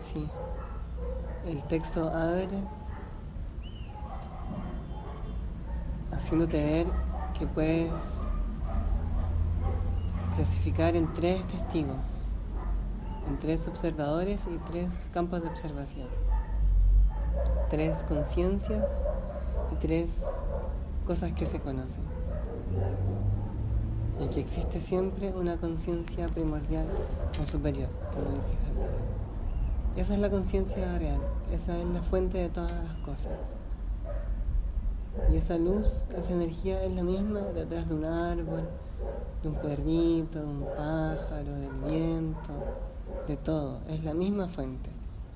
Sí. El texto abre haciéndote ver que puedes clasificar en tres testigos, en tres observadores y tres campos de observación, tres conciencias y tres cosas que se conocen. Y que existe siempre una conciencia primordial o superior, como dice Javier. Esa es la conciencia real, esa es la fuente de todas las cosas. Y esa luz, esa energía es la misma detrás de un árbol, de un perrito, de un pájaro, del viento, de todo. Es la misma fuente.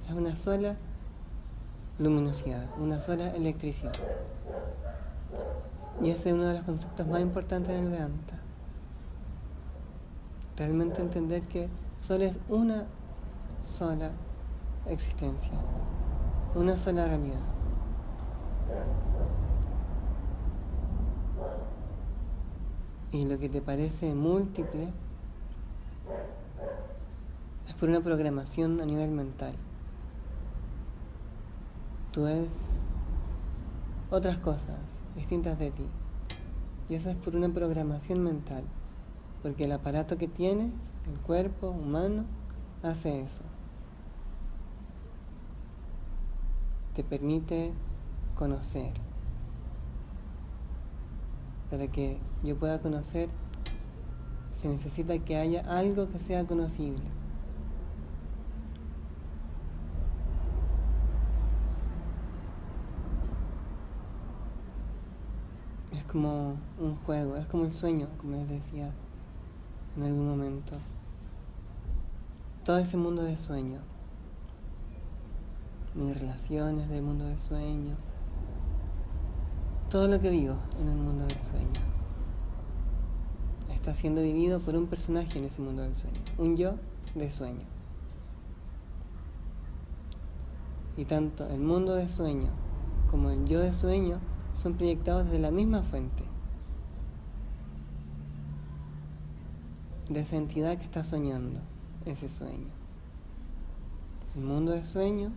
Es una sola luminosidad, una sola electricidad. Y ese es uno de los conceptos más importantes del Vedanta. Realmente entender que solo es una sola existencia, una sola realidad. Y lo que te parece múltiple es por una programación a nivel mental. Tú ves otras cosas distintas de ti. Y eso es por una programación mental. Porque el aparato que tienes, el cuerpo humano, hace eso. Te permite conocer para que yo pueda conocer, se necesita que haya algo que sea conocible. Es como un juego, es como el sueño, como les decía en algún momento. Todo ese mundo de sueño, mis relaciones del mundo de sueño, todo lo que vivo en el mundo del sueño está siendo vivido por un personaje en ese mundo del sueño, un yo de sueño. Y tanto el mundo de sueño como el yo de sueño son proyectados desde la misma fuente, de esa entidad que está soñando ese sueño. El mundo de sueño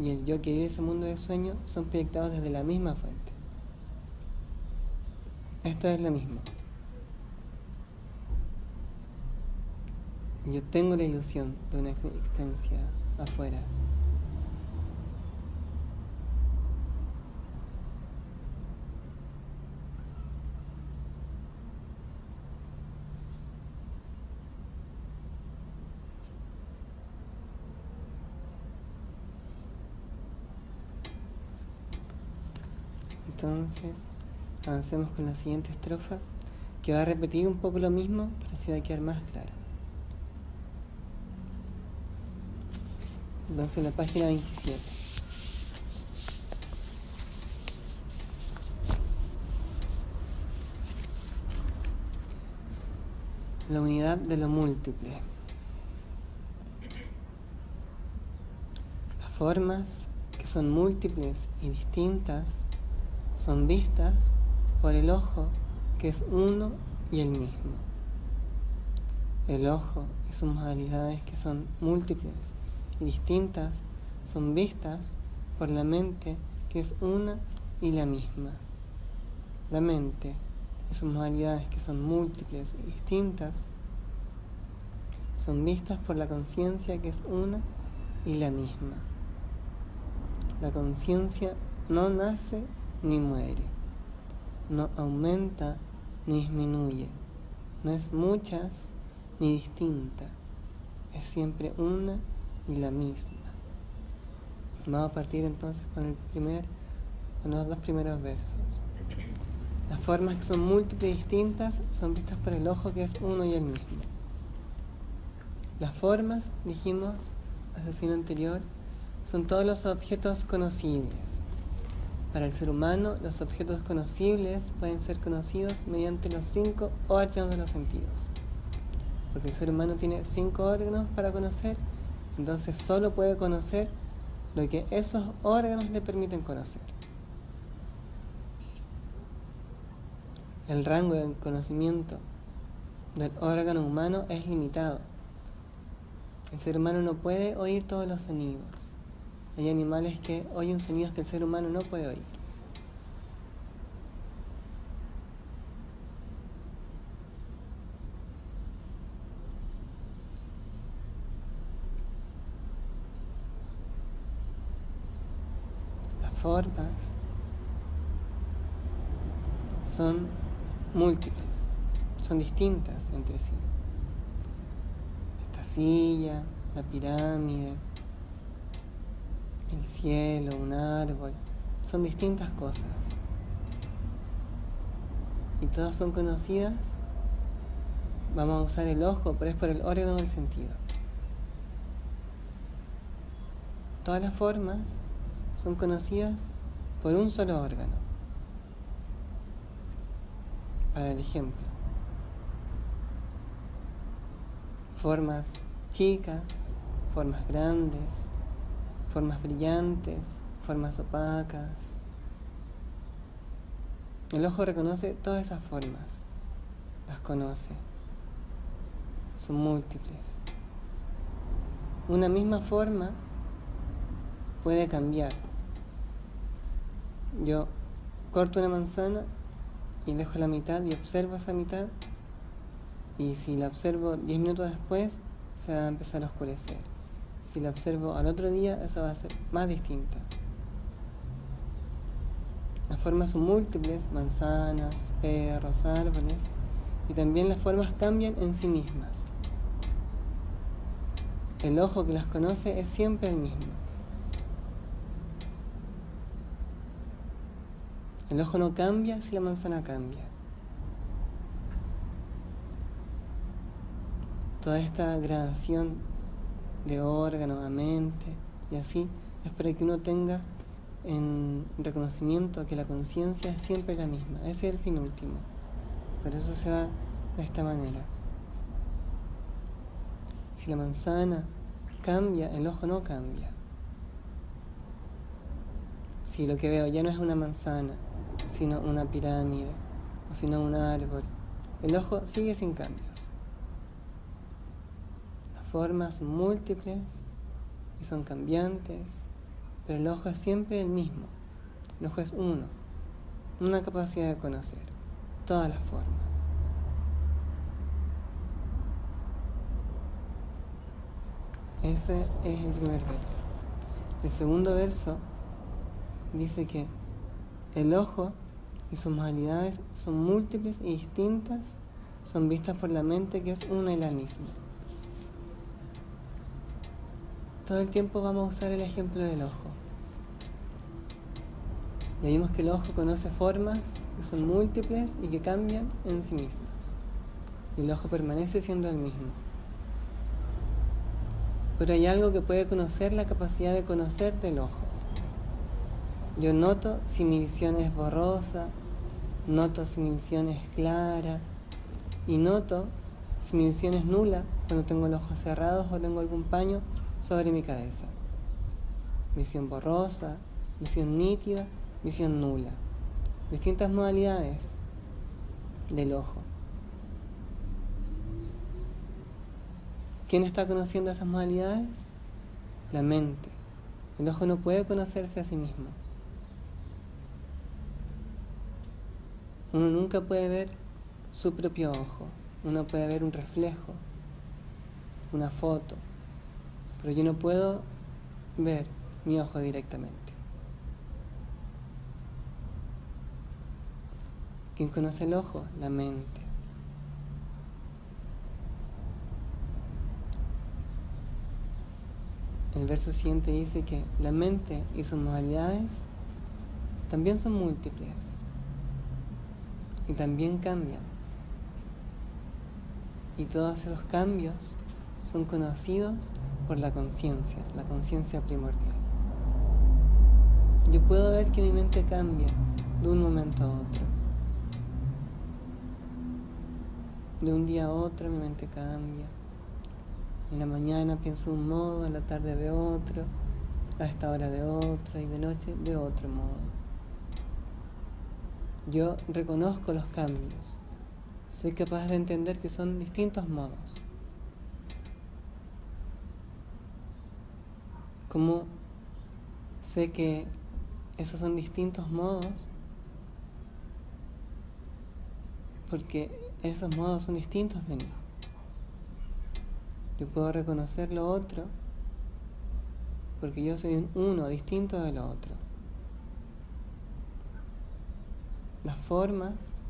y el yo que vive ese mundo de sueño son proyectados desde la misma fuente. Esto es lo mismo. Yo tengo la ilusión de una existencia afuera. Entonces, Avancemos con la siguiente estrofa, que va a repetir un poco lo mismo, pero así va a quedar más clara. Entonces la página 27. La unidad de lo múltiple. Las formas que son múltiples y distintas son vistas por el ojo que es uno y el mismo. El ojo y sus modalidades que son múltiples y distintas son vistas por la mente que es una y la misma. La mente y sus modalidades que son múltiples y distintas son vistas por la conciencia que es una y la misma. La conciencia no nace ni muere no aumenta ni disminuye, no es muchas ni distinta, es siempre una y la misma. Vamos a partir entonces con el primer, con los dos primeros versos. Las formas que son múltiples y distintas son vistas por el ojo que es uno y el mismo. Las formas, dijimos la sesión anterior, son todos los objetos conocibles. Para el ser humano, los objetos conocibles pueden ser conocidos mediante los cinco órganos de los sentidos. Porque el ser humano tiene cinco órganos para conocer, entonces solo puede conocer lo que esos órganos le permiten conocer. El rango de conocimiento del órgano humano es limitado. El ser humano no puede oír todos los sonidos. Hay animales que oyen sonidos que el ser humano no puede oír. Las formas son múltiples, son distintas entre sí. Esta silla, la pirámide, el cielo, un árbol, son distintas cosas. Y todas son conocidas. Vamos a usar el ojo, pero es por el órgano del sentido. Todas las formas son conocidas por un solo órgano. Para el ejemplo, formas chicas, formas grandes, formas brillantes, formas opacas. El ojo reconoce todas esas formas, las conoce, son múltiples. Una misma forma puede cambiar. Yo corto una manzana y dejo la mitad y observo esa mitad y si la observo 10 minutos después se va a empezar a oscurecer. Si la observo al otro día, eso va a ser más distinta. Las formas son múltiples, manzanas, perros, árboles, y también las formas cambian en sí mismas. El ojo que las conoce es siempre el mismo. El ojo no cambia si la manzana cambia. Toda esta gradación de órgano a mente y así es para que uno tenga en reconocimiento que la conciencia es siempre la misma. Ese es el fin último. Por eso se va de esta manera. Si la manzana cambia, el ojo no cambia. Si lo que veo ya no es una manzana, sino una pirámide, o sino un árbol, el ojo sigue sin cambios formas múltiples y son cambiantes, pero el ojo es siempre el mismo. El ojo es uno, una capacidad de conocer todas las formas. Ese es el primer verso. El segundo verso dice que el ojo y sus modalidades son múltiples y distintas, son vistas por la mente que es una y la misma. Todo el tiempo vamos a usar el ejemplo del ojo. Ya vimos que el ojo conoce formas que son múltiples y que cambian en sí mismas. Y el ojo permanece siendo el mismo. Pero hay algo que puede conocer la capacidad de conocer del ojo. Yo noto si mi visión es borrosa, noto si mi visión es clara y noto si mi visión es nula cuando tengo los ojos cerrados o tengo algún paño sobre mi cabeza. Visión borrosa, visión nítida, visión nula. Distintas modalidades del ojo. ¿Quién está conociendo esas modalidades? La mente. El ojo no puede conocerse a sí mismo. Uno nunca puede ver su propio ojo. Uno puede ver un reflejo, una foto, pero yo no puedo ver mi ojo directamente. ¿Quién conoce el ojo? La mente. El verso siguiente dice que la mente y sus modalidades también son múltiples y también cambian. Y todos esos cambios son conocidos por la conciencia, la conciencia primordial. Yo puedo ver que mi mente cambia de un momento a otro. De un día a otro mi mente cambia. En la mañana pienso de un modo, en la tarde de otro, a esta hora de otro y de noche de otro modo. Yo reconozco los cambios. Soy capaz de entender que son distintos modos. ¿Cómo sé que esos son distintos modos? Porque esos modos son distintos de mí. Yo puedo reconocer lo otro porque yo soy un uno distinto de lo otro. Las formas,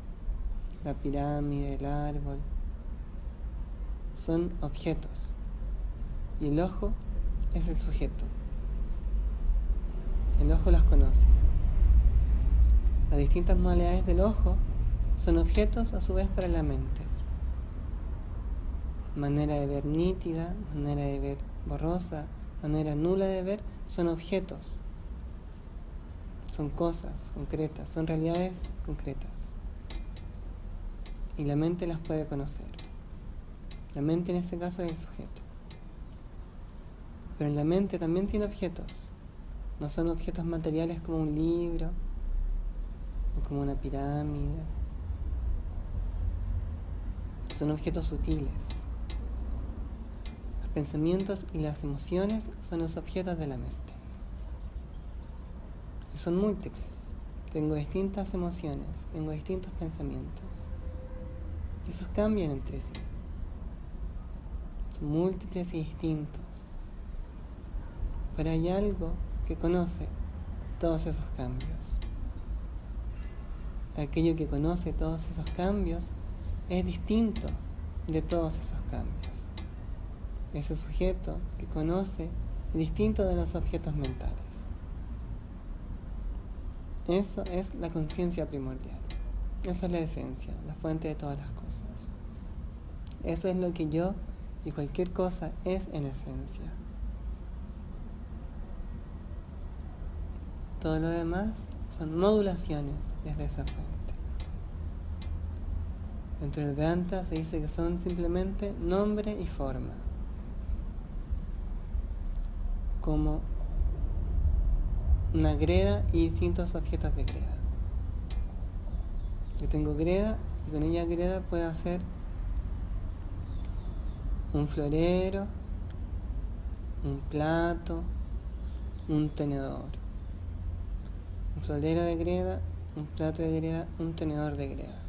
la pirámide, el árbol, son objetos y el ojo es el sujeto. El ojo las conoce. Las distintas modalidades del ojo son objetos a su vez para la mente. Manera de ver nítida, manera de ver borrosa, manera nula de ver, son objetos. Son cosas concretas, son realidades concretas. Y la mente las puede conocer. La mente en ese caso es el sujeto. Pero en la mente también tiene objetos. No son objetos materiales como un libro o como una pirámide. Son objetos sutiles. Los pensamientos y las emociones son los objetos de la mente. Y son múltiples. Tengo distintas emociones, tengo distintos pensamientos. Esos cambian entre sí. Son múltiples y distintos. Pero hay algo que conoce todos esos cambios. Aquello que conoce todos esos cambios es distinto de todos esos cambios. Ese sujeto que conoce es distinto de los objetos mentales. Eso es la conciencia primordial. Esa es la esencia, la fuente de todas las cosas. Eso es lo que yo y cualquier cosa es en esencia. Todo lo demás son modulaciones desde esa fuente. Dentro del Vedanta se dice que son simplemente nombre y forma. Como una greda y distintos objetos de greda. Yo tengo greda y con ella greda puedo hacer un florero, un plato, un tenedor un florero de greda, un plato de greda, un tenedor de greda.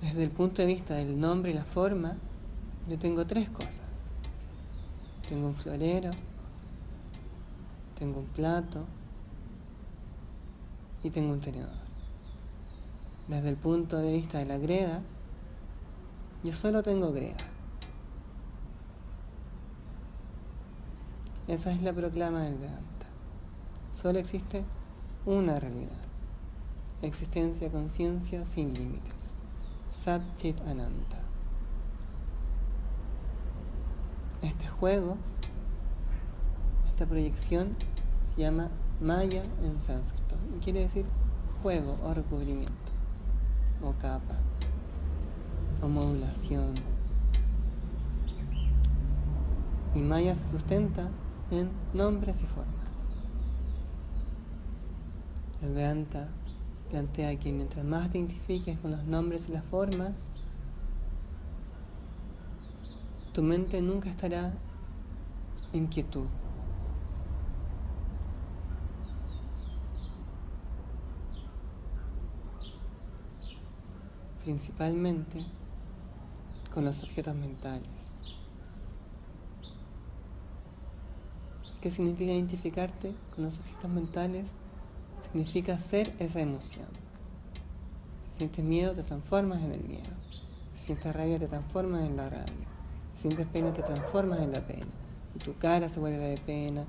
Desde el punto de vista del nombre y la forma, yo tengo tres cosas. Tengo un florero, tengo un plato y tengo un tenedor. Desde el punto de vista de la greda, yo solo tengo greda. Esa es la proclama del Vedanta. Solo existe una realidad. Existencia, conciencia sin límites. Sat Chit Ananta. Este juego, esta proyección, se llama Maya en sánscrito. Y quiere decir juego o recubrimiento, o capa, o modulación. Y Maya se sustenta en nombres y formas. El Vedanta plantea que mientras más te identifiques con los nombres y las formas, tu mente nunca estará en quietud. Principalmente con los objetos mentales. ¿Qué significa identificarte con los objetos mentales? Significa ser esa emoción. Si sientes miedo, te transformas en el miedo. Si sientes rabia, te transformas en la rabia. Si sientes pena, te transformas en la pena. Y tu cara se vuelve de pena,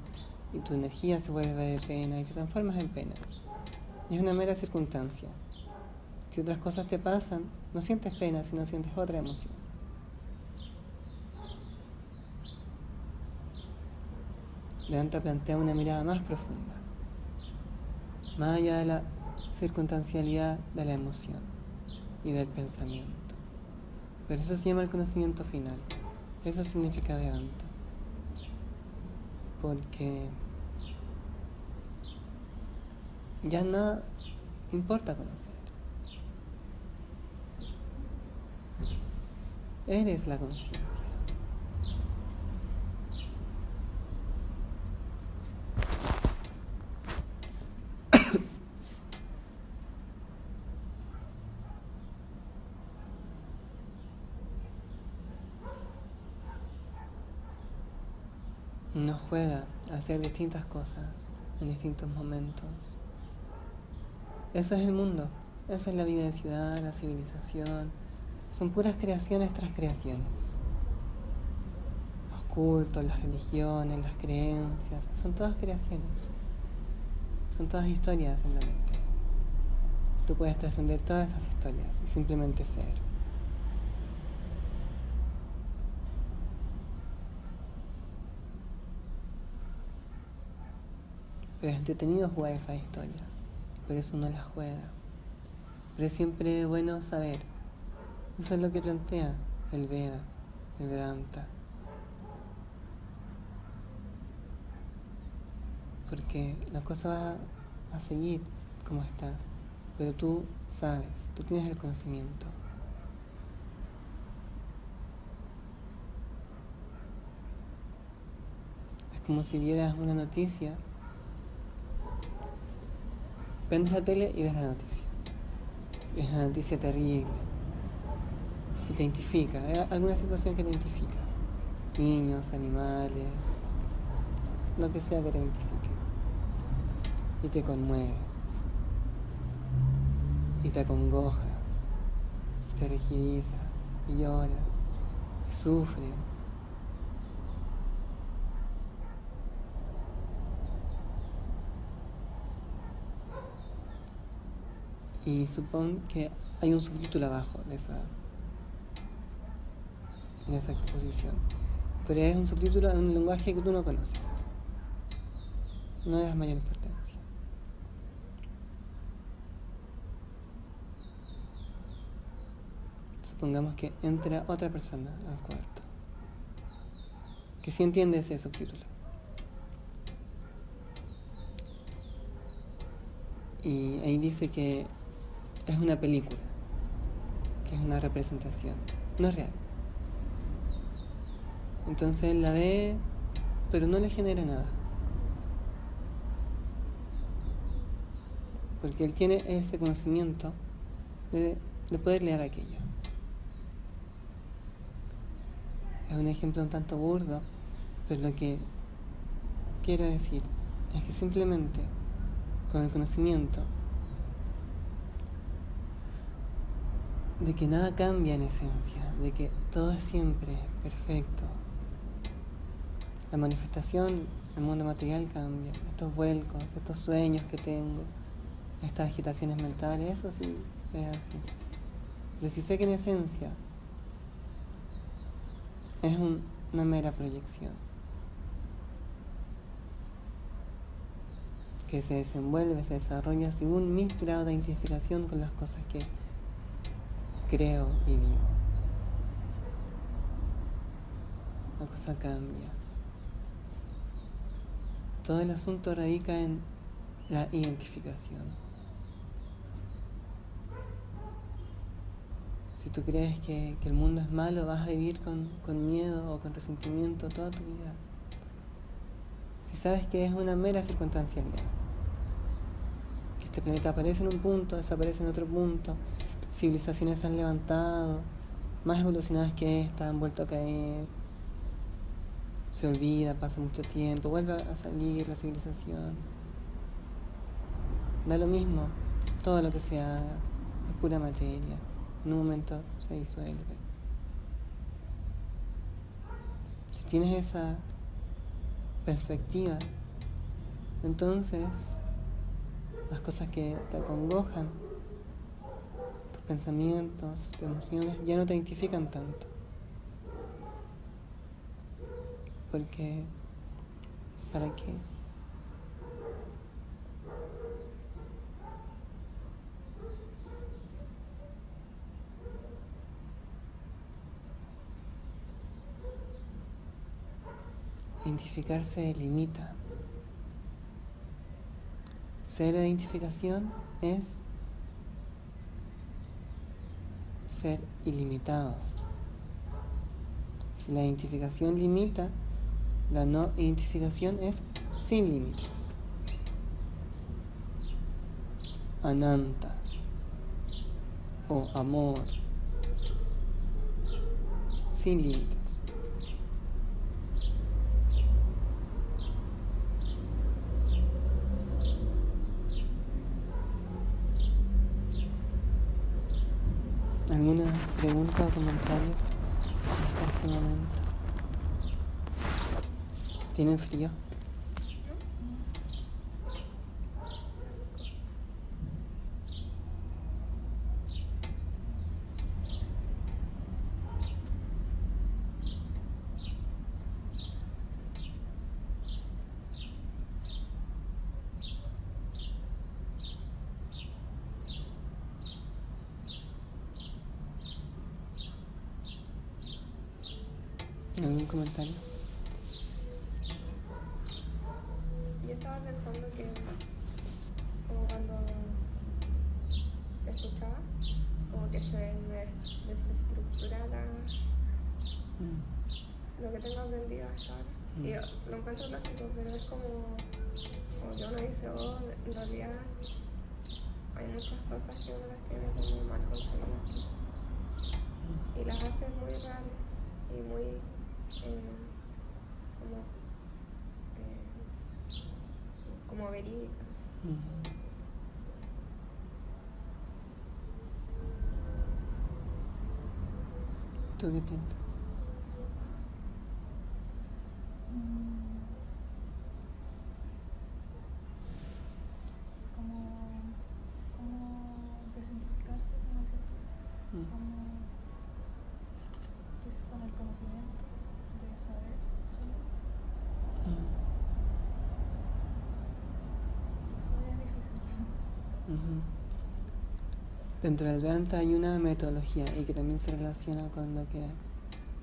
y tu energía se vuelve de pena, y te transformas en pena. Y es una mera circunstancia. Si otras cosas te pasan, no sientes pena, sino sientes otra emoción. Vedanta plantea una mirada más profunda más allá de la circunstancialidad de la emoción y del pensamiento. Pero eso se llama el conocimiento final. Eso significa Vedanta. Porque ya nada importa conocer. Eres la conciencia. Uno juega a hacer distintas cosas en distintos momentos. Eso es el mundo, eso es la vida de ciudad, la civilización. Son puras creaciones tras creaciones. Los cultos, las religiones, las creencias, son todas creaciones. Son todas historias en la mente. Tú puedes trascender todas esas historias y simplemente ser. Pero es entretenido jugar esas historias, por eso uno las juega. Pero es siempre bueno saber. Eso es lo que plantea el Veda, el Vedanta. Porque la cosa va a seguir como está pero tú sabes, tú tienes el conocimiento. Es como si vieras una noticia, vendes la tele y ves la noticia. Es una noticia terrible y te identifica, hay alguna situación que te identifica. Niños, animales, lo que sea que te identifique y te conmueve y te acongojas, te rigidizas y lloras y sufres. Y supón que hay un subtítulo abajo de esa, de esa exposición. Pero es un subtítulo en un lenguaje que tú no conoces. No es mayor importancia. supongamos que entra otra persona al cuarto, que sí entiende ese subtítulo. Y ahí dice que es una película, que es una representación, no es real. Entonces él la ve, pero no le genera nada. Porque él tiene ese conocimiento de, de poder leer aquello. Es un ejemplo un tanto burdo, pero lo que quiero decir es que simplemente con el conocimiento de que nada cambia en esencia, de que todo es siempre perfecto. La manifestación el mundo material cambia, estos vuelcos, estos sueños que tengo, estas agitaciones mentales, eso sí es así. Pero si sé que en esencia es una mera proyección que se desenvuelve, se desarrolla según mi grado de identificación con las cosas que creo y vivo. La cosa cambia. Todo el asunto radica en la identificación. Si tú crees que, el mundo es malo, vas a vivir con, miedo o con resentimiento toda tu vida. Si sabes que es una mera circunstancialidad, que este planeta aparece en un punto, desaparece en otro punto, civilizaciones se han levantado, más evolucionadas que esta, han vuelto a caer, se olvida, pasa mucho tiempo, vuelve a salir la civilización. Da lo mismo, todo lo que se haga, es pura materia en un momento se disuelve. Si tienes esa perspectiva, entonces las cosas que te acongojan, pensamientos, emociones, ya no te identifican tanto. Porque, ¿para qué? Identificarse limita. Ser identificación es ser ilimitado. Si la identificación limita, la no identificación es sin límites. Ananta o amor sin límites. pregunta o comentario hasta este momento. ¿Tienen frío? ¿Algún comentario? Yo estaba pensando que, como cuando te escuchaba, como que se des- desestructura la, Mm, lo que tengo aprendido hasta ahora. Y yo lo encuentro lógico, pero es como, como que uno dice, oh, en realidad hay muchas cosas que uno las tiene como mal conseguidas. quizá. Y las hace muy reales y muy eh, como, eh, como verídicas. mm. ¿Tú qué piensas? como, como desidentificarse, como decías tú, Mm, como con el conocimiento de saber solo. mm, Eso ya es difícil. Dentro del Vedanta hay una metodología y que también se relaciona con lo que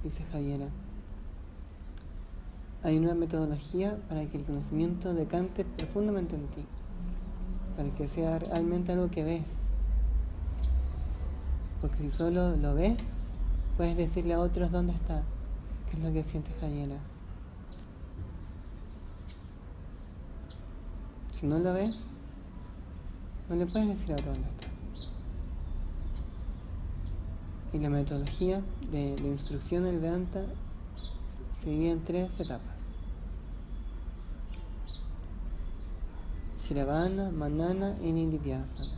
dice Javiera. Hay una metodología para que el conocimiento decante profundamente en ti, para que sea realmente algo que ves. Porque si solo lo ves, puedes decirle a otros dónde está, qué es lo que siente Javiera. Si no lo ves, no le puedes decir a otro dónde está. Y la metodología de, de instrucción del Vedanta se- divide en tres etapas. Shravana, Manana y Nididhyasana.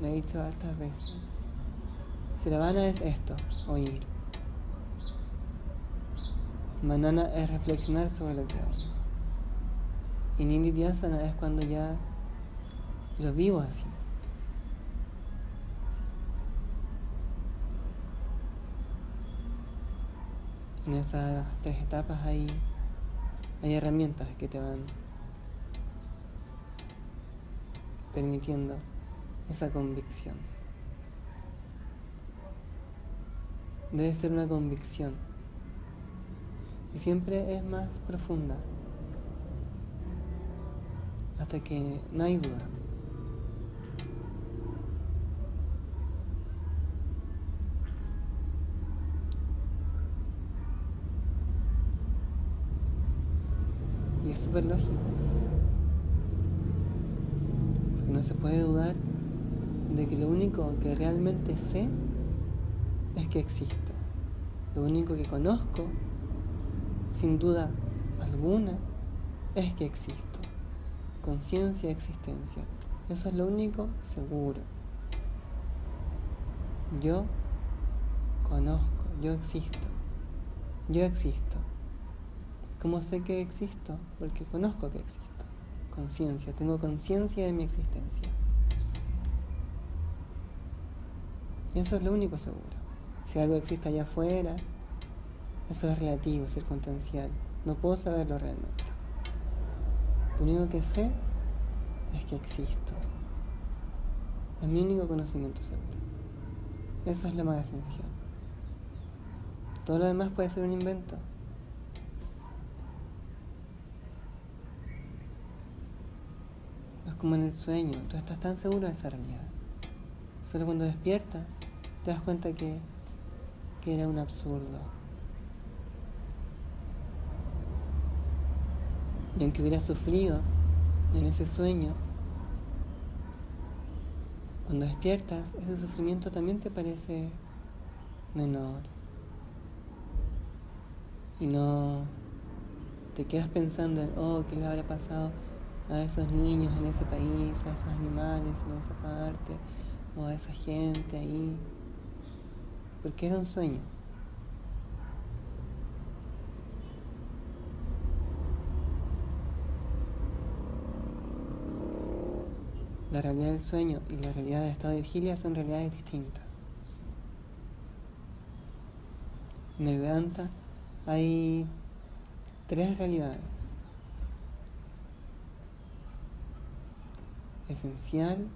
Lo he dicho hartas veces. Shravana es esto, oír. Manana es reflexionar sobre lo que oigo. Y Nididhyasana es cuando ya lo vivo así. En esas tres etapas hay, hay herramientas que te van permitiendo esa convicción. Debe ser una convicción y siempre es más profunda hasta que no hay duda. Súper lógico. Porque no se puede dudar de que lo único que realmente sé es que existo. Lo único que conozco, sin duda alguna, es que existo. Conciencia, existencia. Eso es lo único seguro. Yo conozco, yo existo. Yo existo. ¿Cómo sé que existo? Porque conozco que existo. Conciencia, tengo conciencia de mi existencia. Y eso es lo único seguro. Si algo existe allá afuera, eso es relativo, circunstancial. No puedo saberlo realmente. Lo único que sé es que existo. Es mi único conocimiento seguro. Eso es lo más esencial. Todo lo demás puede ser un invento. No es como en el sueño, tú estás tan seguro de esa realidad. Solo cuando despiertas te das cuenta que, que era un absurdo. Y aunque hubieras sufrido en ese sueño, cuando despiertas, ese sufrimiento también te parece menor. Y no te quedas pensando en, oh, ¿qué le habrá pasado a esos niños en ese país, a esos animales en esa parte, o a esa gente ahí? porque era un sueño. La realidad del sueño y la realidad del estado de vigilia son realidades distintas. En el Vedanta hay tres realidades. Esencial,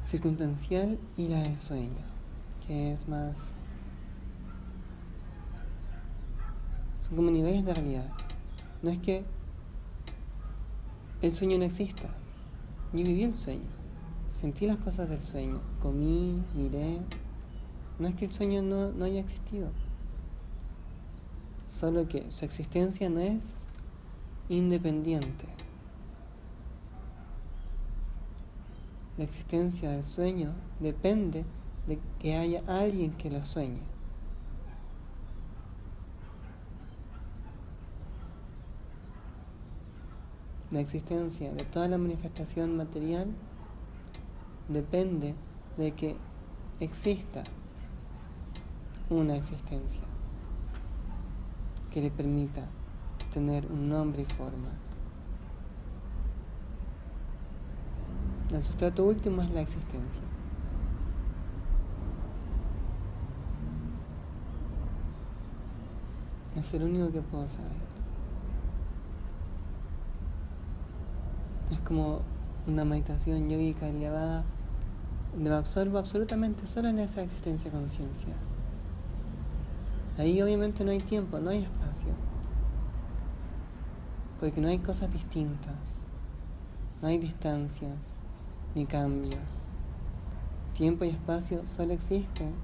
circunstancial y la del sueño, que es más... Son como niveles de realidad. No es que el sueño no exista. Yo viví el sueño. Sentí las cosas del sueño. Comí, miré. No es que el sueño no, no haya existido. Solo que su existencia no es independiente. La existencia del sueño depende de que haya alguien que lo sueñe. La existencia de toda la manifestación material depende de que exista una existencia que le permita tener un nombre y forma. El sustrato último es la existencia. Es el único que puedo saber. Es como una meditación yogica elevada donde absorbo absolutamente solo en esa existencia conciencia. Ahí obviamente no hay tiempo, no hay espacio. Porque no hay cosas distintas. No hay distancias ni cambios. Tiempo y espacio solo existen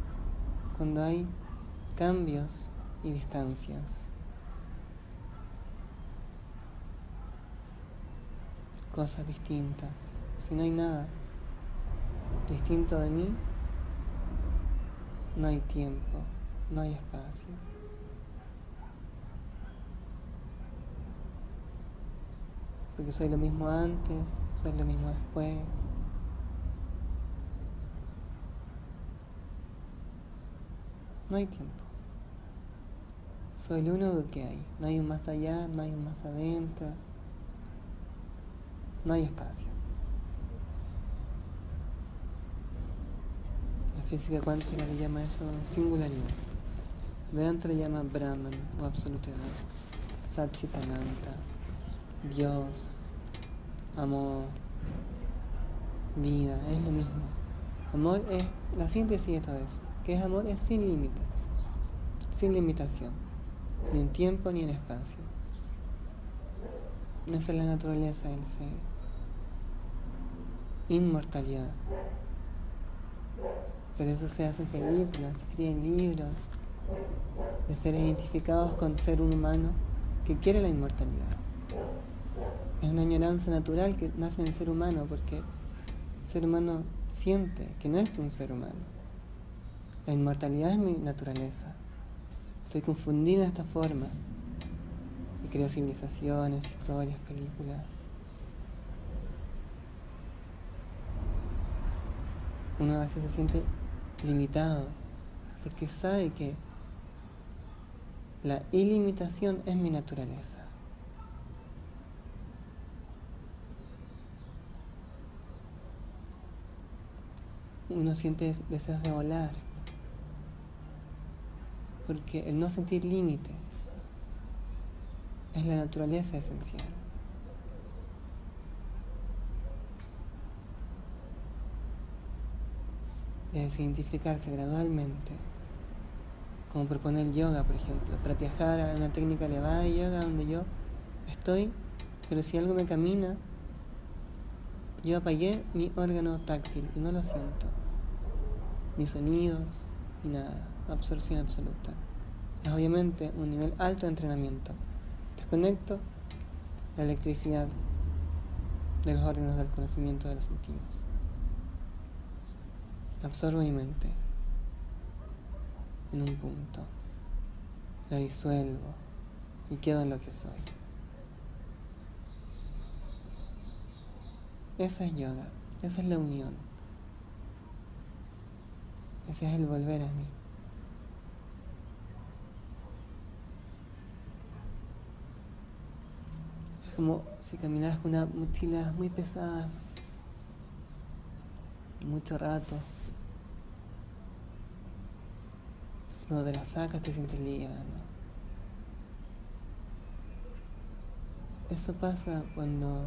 cuando hay cambios y distancias. cosas distintas. Si no hay nada distinto de mí, no hay tiempo, no hay espacio. Porque soy lo mismo antes, soy lo mismo después. No hay tiempo. Soy lo único que hay. No hay un más allá, no hay un más adentro no hay espacio. La física cuántica le llama eso singularidad. Vedanta le llama Brahman o absolutidad, Satchitananta, Dios, amor, vida, es lo mismo. Amor es la síntesis de todo eso. Que es amor es sin límite, sin limitación, ni en tiempo ni en espacio. Esa es la naturaleza del ser inmortalidad. Por eso se hacen películas, se escriben libros de seres identificados con ser un humano que quiere la inmortalidad. Es una añoranza natural que nace en el ser humano porque el ser humano siente que no es un ser humano. La inmortalidad es mi naturaleza. Estoy confundido de esta forma. Y creo civilizaciones, historias, películas. uno a veces se siente limitado porque sabe que la ilimitación es mi naturaleza. Uno siente deseos de volar porque el no sentir límites es la naturaleza esencial. de desidentificarse gradualmente, como propone el yoga, por ejemplo, pratiajar a una técnica elevada de yoga donde yo estoy, pero si algo me camina, yo apagué mi órgano táctil y no lo siento, ni sonidos, ni nada, absorción absoluta. Es obviamente un nivel alto de entrenamiento. Desconecto la electricidad de los órganos del conocimiento de los sentidos. Absorbo mi mente en un punto. La disuelvo y quedo en lo que soy. Eso es yoga, esa es la unión. Ese es el volver a mí. Es como si caminaras con una mochila muy pesada, mucho rato. Cuando te la sacas te sientes ligada, Eso pasa cuando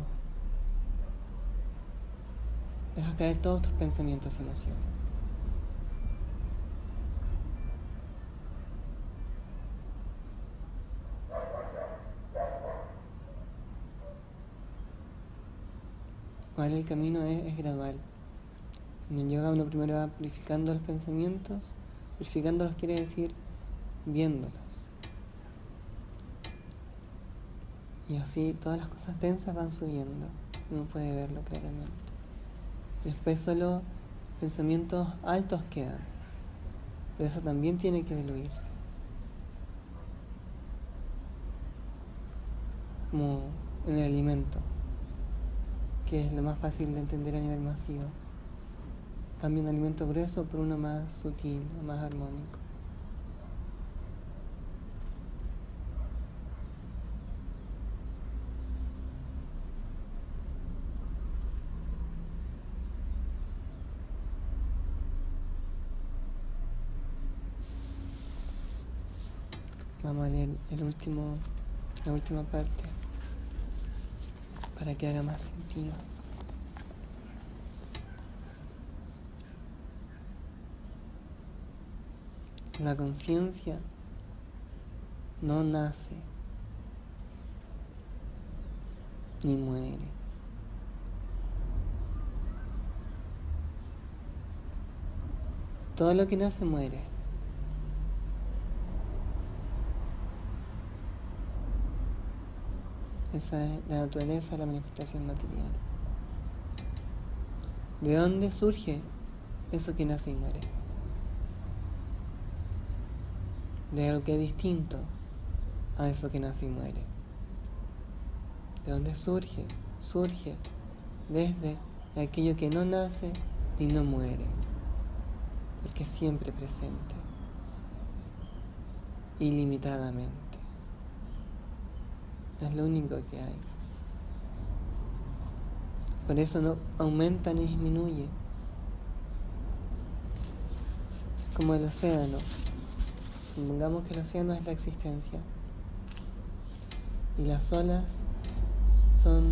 dejas caer todos tus pensamientos y emociones. Cuál el camino es, es gradual. En el yoga uno primero va purificando los pensamientos. Purificándolos quiere decir viéndolos. Y así todas las cosas densas van subiendo. Uno puede verlo claramente. Después solo pensamientos altos quedan. Pero eso también tiene que diluirse. Como en el alimento, que es lo más fácil de entender a nivel masivo. Cambia un alimento grueso por uno más sutil más armónico. Vamos a leer el último, la última parte para que haga más sentido. La conciencia no nace ni muere. Todo lo que nace muere. Esa es la naturaleza de la manifestación material. ¿De dónde surge eso que nace y muere? De algo que es distinto a eso que nace y muere. ¿De dónde surge? Surge desde aquello que no nace y no muere, porque es siempre presente, ilimitadamente. Es lo único que hay. Por eso no aumenta ni disminuye. Como el océano. Supongamos que el océano es la existencia. Y las olas son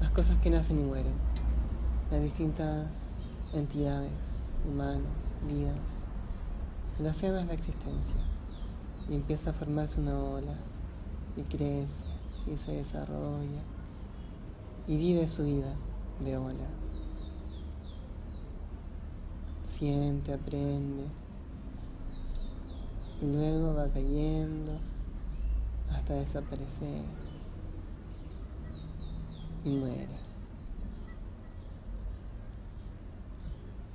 las cosas que nacen y mueren. Las distintas entidades, humanos, vidas. El océano es la existencia. Y empieza a formarse una ola. Y crece y se desarrolla y vive su vida de ola. Siente, aprende y luego va cayendo hasta desaparecer y muere.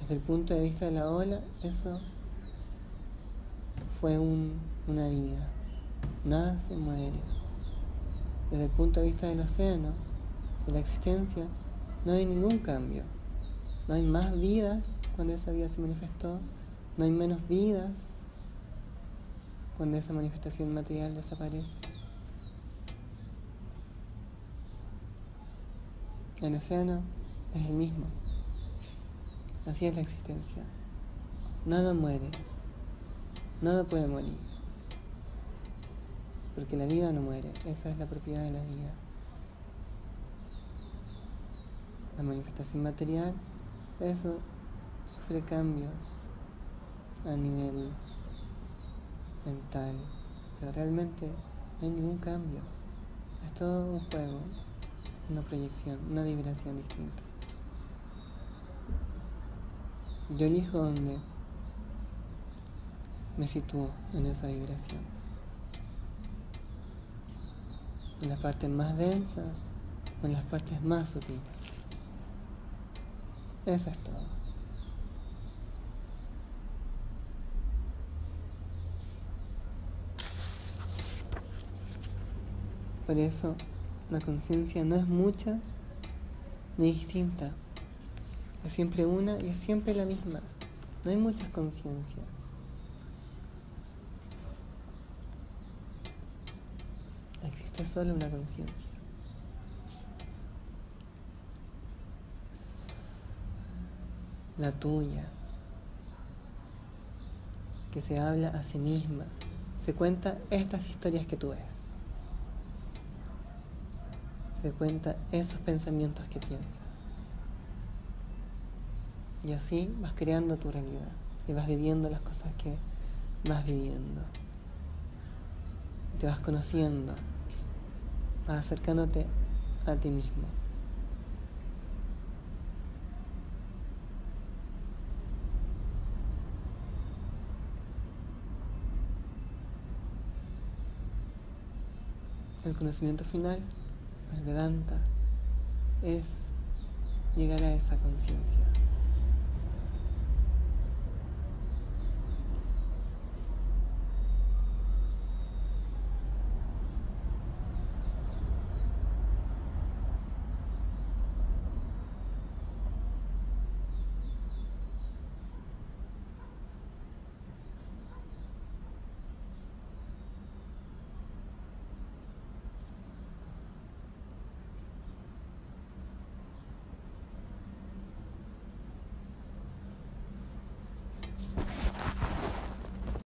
Desde el punto de vista de la ola, eso fue una vida. Nada se muere desde el punto de vista del océano, de la existencia, no hay ningún cambio. No hay más vidas cuando esa vida se manifestó, no hay menos vidas cuando esa manifestación material desaparece. El océano es el mismo. Así es la existencia. Nada muere. Nada puede morir porque la vida no muere, esa es la propiedad de la vida. La manifestación material, eso sufre cambios a nivel mental, pero realmente no hay ningún cambio. Es todo un juego, una proyección, una vibración distinta. Yo elijo dónde me sitúo en esa vibración en las partes más densas o en las partes más sutiles. Eso es todo. Por eso la conciencia no es muchas ni distinta. Es siempre una y es siempre la misma. No hay muchas conciencias. Existe solo una conciencia. La tuya, que se habla a sí misma, se cuenta estas historias que tú ves. Se cuenta esos pensamientos que piensas. Y así vas creando tu realidad y vas viviendo las cosas que vas viviendo. te vas conociendo, acercándote a ti mismo. El conocimiento final, el Vedanta, es llegar a esa conciencia.